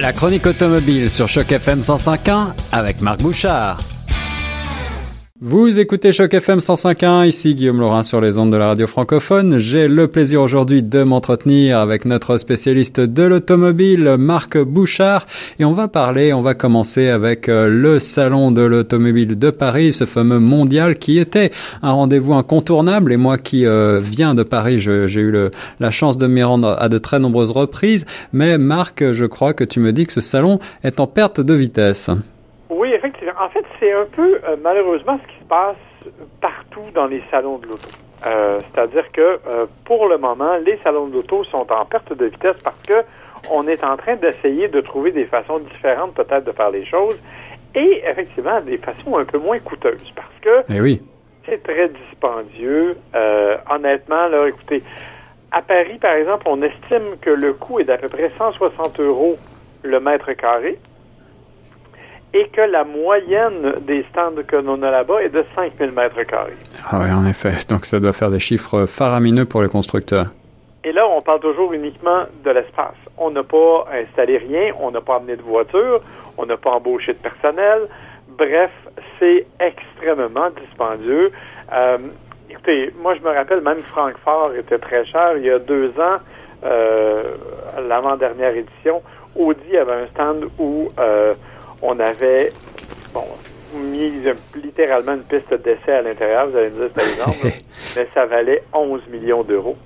La chronique automobile sur Choc FM 105.1 avec Marc Bouchard. Vous écoutez Choc FM 105.1, ici Guillaume Laurin sur les ondes de la radio francophone. J'ai le plaisir aujourd'hui de m'entretenir avec notre spécialiste de l'automobile, Marc Bouchard, et on va parler, on va commencer avec euh, le salon de l'automobile de Paris, ce fameux mondial qui était un rendez-vous incontournable, et moi qui euh, viens de Paris, j'ai eu la chance de m'y rendre à de très nombreuses reprises, mais Marc, je crois que tu me dis que ce salon est en perte de vitesse. Oui, effectivement. En fait, c'est un peu euh, malheureusement ce qui se passe partout dans les salons de l'auto. Euh, c'est-à-dire que euh, pour le moment, les salons de l'auto sont en perte de vitesse parce que on est en train d'essayer de trouver des façons différentes peut-être de faire les choses et effectivement des façons un peu moins coûteuses parce que eh oui. c'est très dispendieux. honnêtement, là, écoutez, à Paris, par exemple, on estime que le coût est d'à peu près 160 euros le mètre carré et que la moyenne des stands que l'on a là-bas est de 5000 mètres carrés. Ah oui, en effet. Donc ça doit faire des chiffres faramineux pour les constructeurs. Et là, on parle toujours uniquement de l'espace. On n'a pas installé rien, on n'a pas amené de voiture, on n'a pas embauché de personnel. Bref, c'est extrêmement dispendieux. Euh, écoutez, moi, je me rappelle, même Francfort était très cher. Il y a deux ans, euh, l'avant-dernière édition, Audi avait un stand où... Euh, on avait bon, mis littéralement une piste d'essai à l'intérieur. Vous allez me dire, c'est énorme, mais ça valait 11 millions d'euros.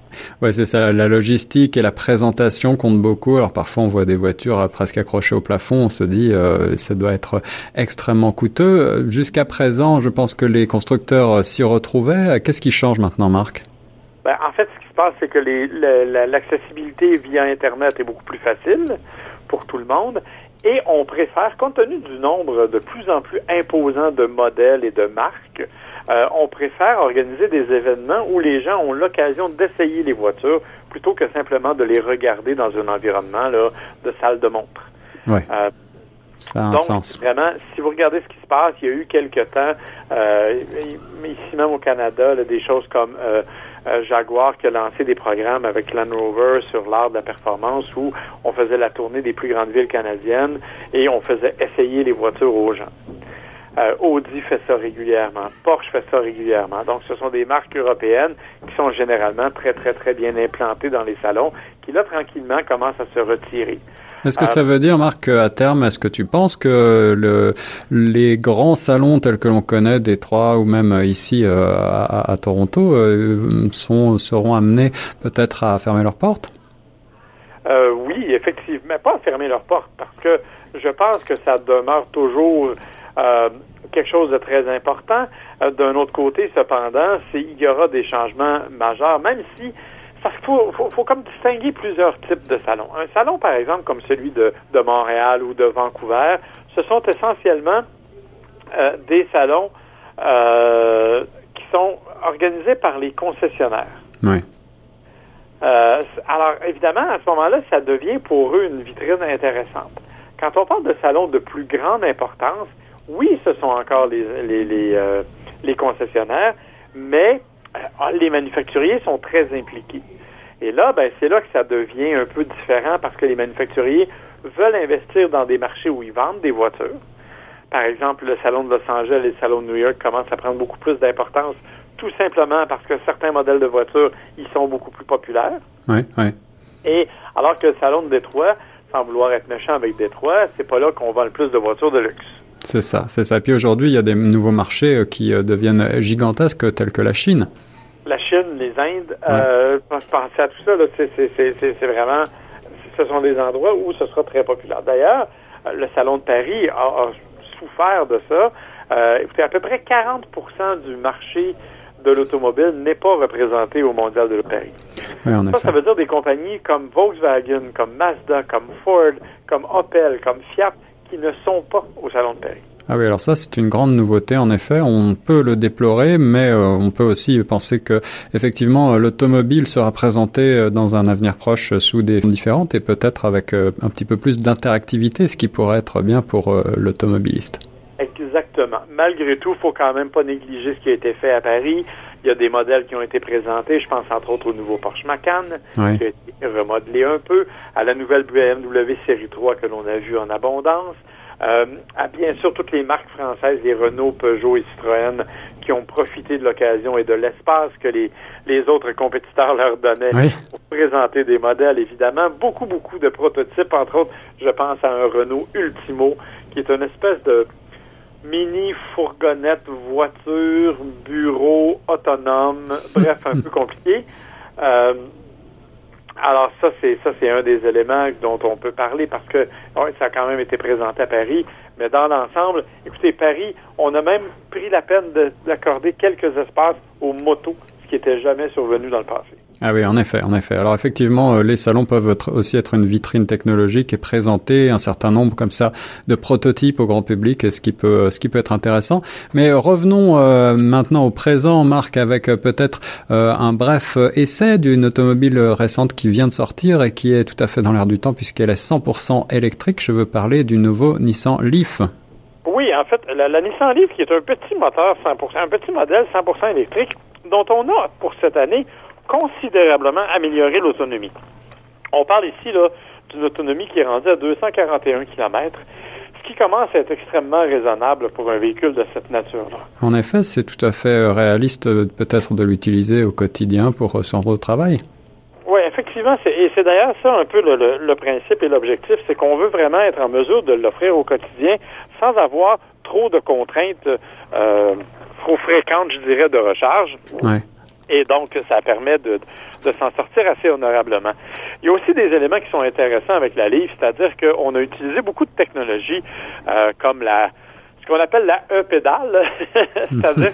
Ouais, c'est ça. La logistique et la présentation comptent beaucoup. Alors parfois, on voit des voitures euh, presque accrochées au plafond. On se dit, euh, ça doit être extrêmement coûteux. Jusqu'à présent, je pense que les constructeurs euh, s'y retrouvaient. Qu'est-ce qui change maintenant, Marc? Ben, en fait, ce qui se passe, c'est que l'accessibilité via Internet est beaucoup plus facile pour tout le monde. Et on préfère, compte tenu du nombre de plus en plus imposant de modèles et de marques, euh, on préfère organiser des événements où les gens ont l'occasion d'essayer les voitures plutôt que simplement de les regarder dans un environnement là, de salle de montre. Ouais. Euh, ça a un donc, sens. Vraiment, si vous regardez ce qui se passe, il y a eu quelque temps, euh, ici même au Canada, là, des choses comme euh, euh, Jaguar qui a lancé des programmes avec Land Rover sur l'art de la performance où on faisait la tournée des plus grandes villes canadiennes et on faisait essayer les voitures aux gens. Euh, Audi fait ça régulièrement, Porsche fait ça régulièrement. Donc, ce sont des marques européennes qui sont généralement très, très, très bien implantées dans les salons, qui là, tranquillement, commencent à se retirer. Est-ce que ça veut dire, Marc, à terme, est-ce que tu penses que le, les grands salons tels que l'on connaît, Détroit ou même ici euh, à, Toronto, euh, seront amenés peut-être à fermer leurs portes? Euh, oui, effectivement, pas à fermer leurs portes, parce que je pense que ça demeure toujours euh, quelque chose de très important. Euh, D'un autre côté, cependant, il y aura des changements majeurs, même si faut, faut, faut, comme distinguer plusieurs types de salons. Un salon, par exemple, comme celui de, de Montréal ou de Vancouver, ce sont essentiellement euh, des salons euh, qui sont organisés par les concessionnaires. Oui. Euh, alors, évidemment, à ce moment-là, ça devient pour eux une vitrine intéressante. Quand on parle de salons de plus grande importance, oui, ce sont encore les, les, les, les concessionnaires, mais les manufacturiers sont très impliqués. Et là, ben, c'est là que ça devient un peu différent parce que les manufacturiers veulent investir dans des marchés où ils vendent des voitures. Par exemple, le salon de Los Angeles et le salon de New York commencent à prendre beaucoup plus d'importance, tout simplement parce que certains modèles de voitures, ils sont beaucoup plus populaires. Oui, oui. Et alors que le salon de Détroit, sans vouloir être méchant avec Détroit, c'est pas là qu'on vend le plus de voitures de luxe. C'est ça, c'est ça. Puis aujourd'hui, il y a des nouveaux marchés euh, qui euh, deviennent gigantesques, tels que la Chine. La Chine, les Indes, ouais. euh, penser à tout ça, c'est vraiment, ce sont des endroits où ce sera très populaire. D'ailleurs, le Salon de Paris a, a souffert de ça. Euh, écoutez, à peu près 40% du marché de l'automobile n'est pas représenté au Mondial de Paris. Oui, ça, ça veut dire des compagnies comme Volkswagen, comme Mazda, comme Ford, comme Opel, comme Fiat, qui ne sont pas au Salon de Paris. Ah oui, alors ça c'est une grande nouveauté en effet. On peut le déplorer, mais euh, on peut aussi penser que effectivement l'automobile sera présenté dans un avenir proche sous des formes différentes et peut-être avec euh, un petit peu plus d'interactivité, ce qui pourrait être bien pour euh, l'automobiliste. Exactement. Malgré tout, faut quand même pas négliger ce qui a été fait à Paris. Il y a des modèles qui ont été présentés. Je pense entre autres au nouveau Porsche Macan, qui a été remodelé un peu, à la nouvelle BMW Série 3 que l'on a vue en abondance. Euh, à bien sûr toutes les marques françaises, les Renault, Peugeot et Citroën, qui ont profité de l'occasion et de l'espace que les, les autres compétiteurs leur donnaient pour présenter des modèles, évidemment. Beaucoup, beaucoup de prototypes, entre autres, je pense à un Renault Ultimo, qui est une espèce de mini fourgonnette, voiture, bureau, autonome, bref, un peu compliqué. Euh, alors ça, c'est ça, c'est un des éléments dont on peut parler parce que ça a quand même été présenté à Paris. Mais dans l'ensemble, écoutez, Paris, on a même pris la peine d'accorder quelques espaces aux motos, ce qui n'était jamais survenu dans le passé. Ah oui, en effet, en effet. Alors effectivement, euh, les salons peuvent être, aussi être une vitrine technologique et présenter un certain nombre comme ça de prototypes au grand public, ce qui peut, ce qui peut être intéressant. Mais euh, revenons euh, maintenant au présent, Marc, avec peut-être un bref essai d'une automobile récente qui vient de sortir et qui est tout à fait dans l'air du temps puisqu'elle est 100% électrique. Je veux parler du nouveau Nissan Leaf. Oui, en fait, la, la Nissan Leaf qui est un petit moteur 100%, un petit modèle 100% électrique dont on a pour cette année considérablement améliorer l'autonomie. On parle ici d'une autonomie qui est rendue à 241 km, ce qui commence à être extrêmement raisonnable pour un véhicule de cette nature-là. En effet, c'est tout à fait euh, réaliste euh, peut-être de l'utiliser au quotidien pour euh, son au travail. Oui, effectivement, et c'est d'ailleurs ça un peu le, principe et l'objectif, c'est qu'on veut vraiment être en mesure de l'offrir au quotidien sans avoir trop de contraintes trop fréquentes, je dirais, de recharge. Ouais. Et donc, ça permet de, de s'en sortir assez honorablement. Il y a aussi des éléments qui sont intéressants avec la livre, c'est-à-dire qu'on a utilisé beaucoup de technologies euh, comme la ce qu'on appelle la E-pédale, c'est-à-dire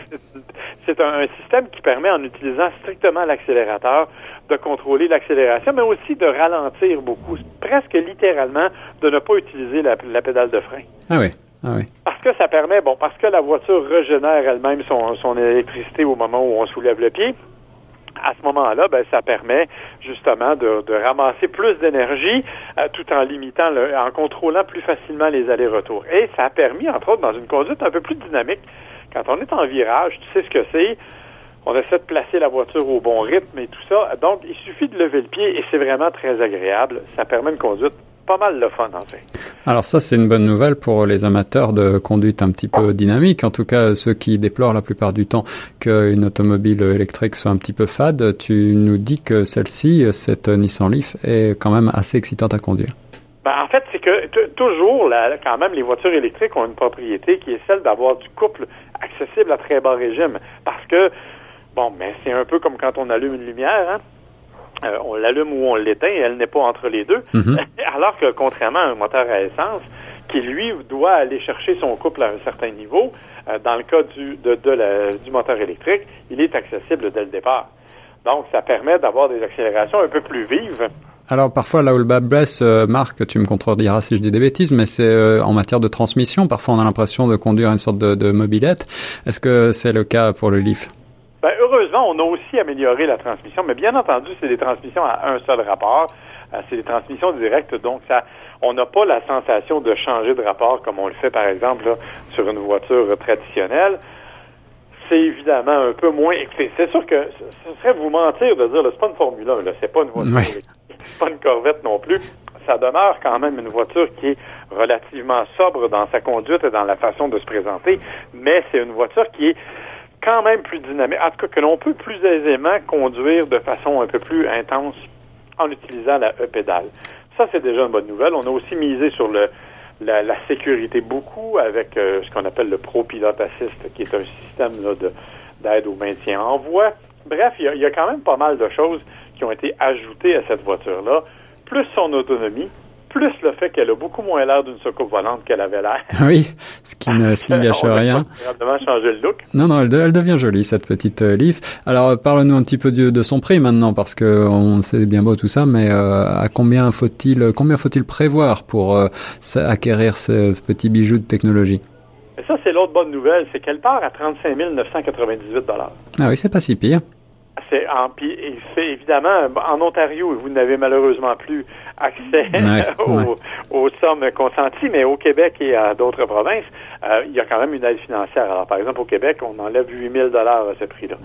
c'est un, système qui permet, en utilisant strictement l'accélérateur, de contrôler l'accélération, mais aussi de ralentir beaucoup, presque littéralement, de ne pas utiliser la, la pédale de frein. Ah oui. Ah. Parce que ça permet, bon, parce que la voiture régénère elle-même son, son électricité au moment où on soulève le pied, à ce moment-là, ben, ça permet justement de, ramasser plus d'énergie euh, tout en limitant, le, en contrôlant plus facilement les allers-retours. Et ça a permis, entre autres, dans une conduite un peu plus dynamique, quand on est en virage, tu sais ce que c'est, on essaie de placer la voiture au bon rythme et tout ça. Donc, il suffit de lever le pied et c'est vraiment très agréable. Ça permet une conduite pas mal de fun, en fait. Alors ça, c'est une bonne nouvelle pour les amateurs de conduite un petit peu dynamique. En tout cas, ceux qui déplorent la plupart du temps qu'une automobile électrique soit un petit peu fade. Tu nous dis que celle-ci, cette Nissan Leaf, est quand même assez excitante à conduire. Ben, en fait, c'est que toujours, quand même, les voitures électriques ont une propriété qui est celle d'avoir du couple accessible à très bas régime. Parce que, bon, mais c'est un peu comme quand on allume une lumière, hein? Euh, on l'allume ou on l'éteint, elle n'est pas entre les deux. Mhm. Alors que contrairement à un moteur à essence, qui lui doit aller chercher son couple à un certain niveau, euh, dans le cas du, de, du moteur électrique, il est accessible dès le départ. Donc, ça permet d'avoir des accélérations un peu plus vives. Alors parfois là où le bas blesse, euh, Marc, tu me contrediras si je dis des bêtises, mais c'est en matière de transmission. Parfois on a l'impression de conduire une sorte de, de mobilette. Est-ce que c'est le cas pour le Leaf? Ben, heureusement, on a aussi amélioré la transmission, mais bien entendu, c'est des transmissions à un seul rapport. Euh, c'est des transmissions directes, donc ça, on n'a pas la sensation de changer de rapport comme on le fait, par exemple, sur une voiture traditionnelle. C'est évidemment un peu moins. C'est sûr que ce serait vous mentir de dire, c'est pas une Formule 1, c'est pas une voiture, c'est pas une Corvette non plus. Ça demeure quand même une voiture qui est relativement sobre dans sa conduite et dans la façon de se présenter, mais c'est une voiture qui est quand même plus dynamique, en tout cas que l'on peut plus aisément conduire de façon un peu plus intense en utilisant la E-pédale. Ça, c'est déjà une bonne nouvelle. On a aussi misé sur la, sécurité beaucoup avec euh, ce qu'on appelle le Pro Pilot Assist, qui est un système d'aide au maintien en voie. Bref, il y, a, quand même pas mal de choses qui ont été ajoutées à cette voiture-là, plus son autonomie, plus le fait qu'elle a beaucoup moins l'air d'une soucoupe volante qu'elle avait l'air. Oui, ce qui ne, ce qui ne gâche rien. Changer le look. Non, non, elle, devient jolie cette petite euh, Leaf. Alors, parle-nous un petit peu de, de, son prix maintenant, parce que on sait bien beau tout ça, mais euh, à combien faut-il, combien faut-il prévoir pour euh, acquérir ce petit bijou de technologie? Et ça, c'est l'autre bonne nouvelle, c'est qu'elle part à 35 998 Ah oui, c'est pas si pire. C'est en, c'est évidemment en Ontario, vous n'avez malheureusement plus accès aux, sommes consenties, mais au Québec et à d'autres provinces, euh, il y a quand même une aide financière. Alors, par exemple, au Québec, on enlève 8 000 dollars à ce prix-là,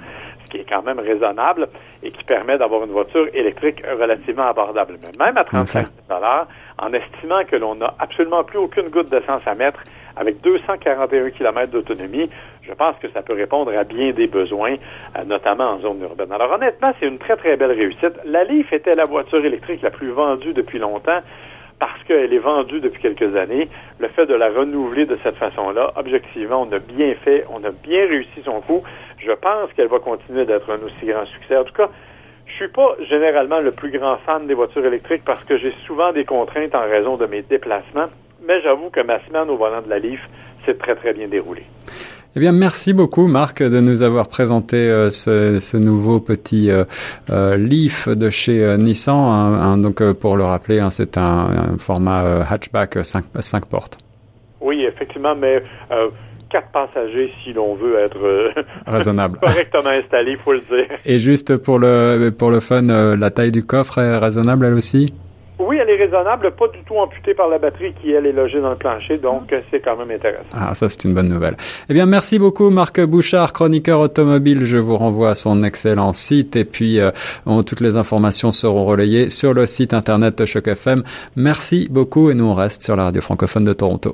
ce qui est quand même raisonnable et qui permet d'avoir une voiture électrique relativement abordable. Mais même à 35 dollars, en estimant que l'on n'a absolument plus aucune goutte d'essence à mettre, avec 241 km d'autonomie, je pense que ça peut répondre à bien des besoins, euh, notamment en zone urbaine. Alors honnêtement, c'est une très très belle réussite. La Leaf était la voiture électrique la plus vendue depuis longtemps parce qu'elle est vendue depuis quelques années. Le fait de la renouveler de cette façon-là, objectivement, on a bien fait, on a bien réussi son coup. Je pense qu'elle va continuer d'être un aussi grand succès. En tout cas, je suis pas généralement le plus grand fan des voitures électriques parce que j'ai souvent des contraintes en raison de mes déplacements mais j'avoue que ma semaine au volant de la Leaf s'est très, très bien déroulée. Eh bien, merci beaucoup, Marc, de nous avoir présenté euh, ce, ce, nouveau petit euh, euh, Leaf de chez Nissan. Hein, hein, donc, pour le rappeler, hein, c'est un, un, format hatchback 5, 5 portes. Oui, effectivement, mais quatre passagers si l'on veut être raisonnable, correctement installé, il faut le dire. Et juste pour le pour le fun, la taille du coffre est raisonnable elle aussi? Oui, elle est raisonnable, pas du tout amputée par la batterie qui, elle, est logée dans le plancher, donc euh, c'est quand même intéressant. Ah, ça, c'est une bonne nouvelle. Eh bien, merci beaucoup, Marc Bouchard, chroniqueur automobile. Je vous renvoie à son excellent site et puis euh, toutes les informations seront relayées sur le site internet de Choc FM. Merci beaucoup et nous, on reste sur la radio francophone de Toronto.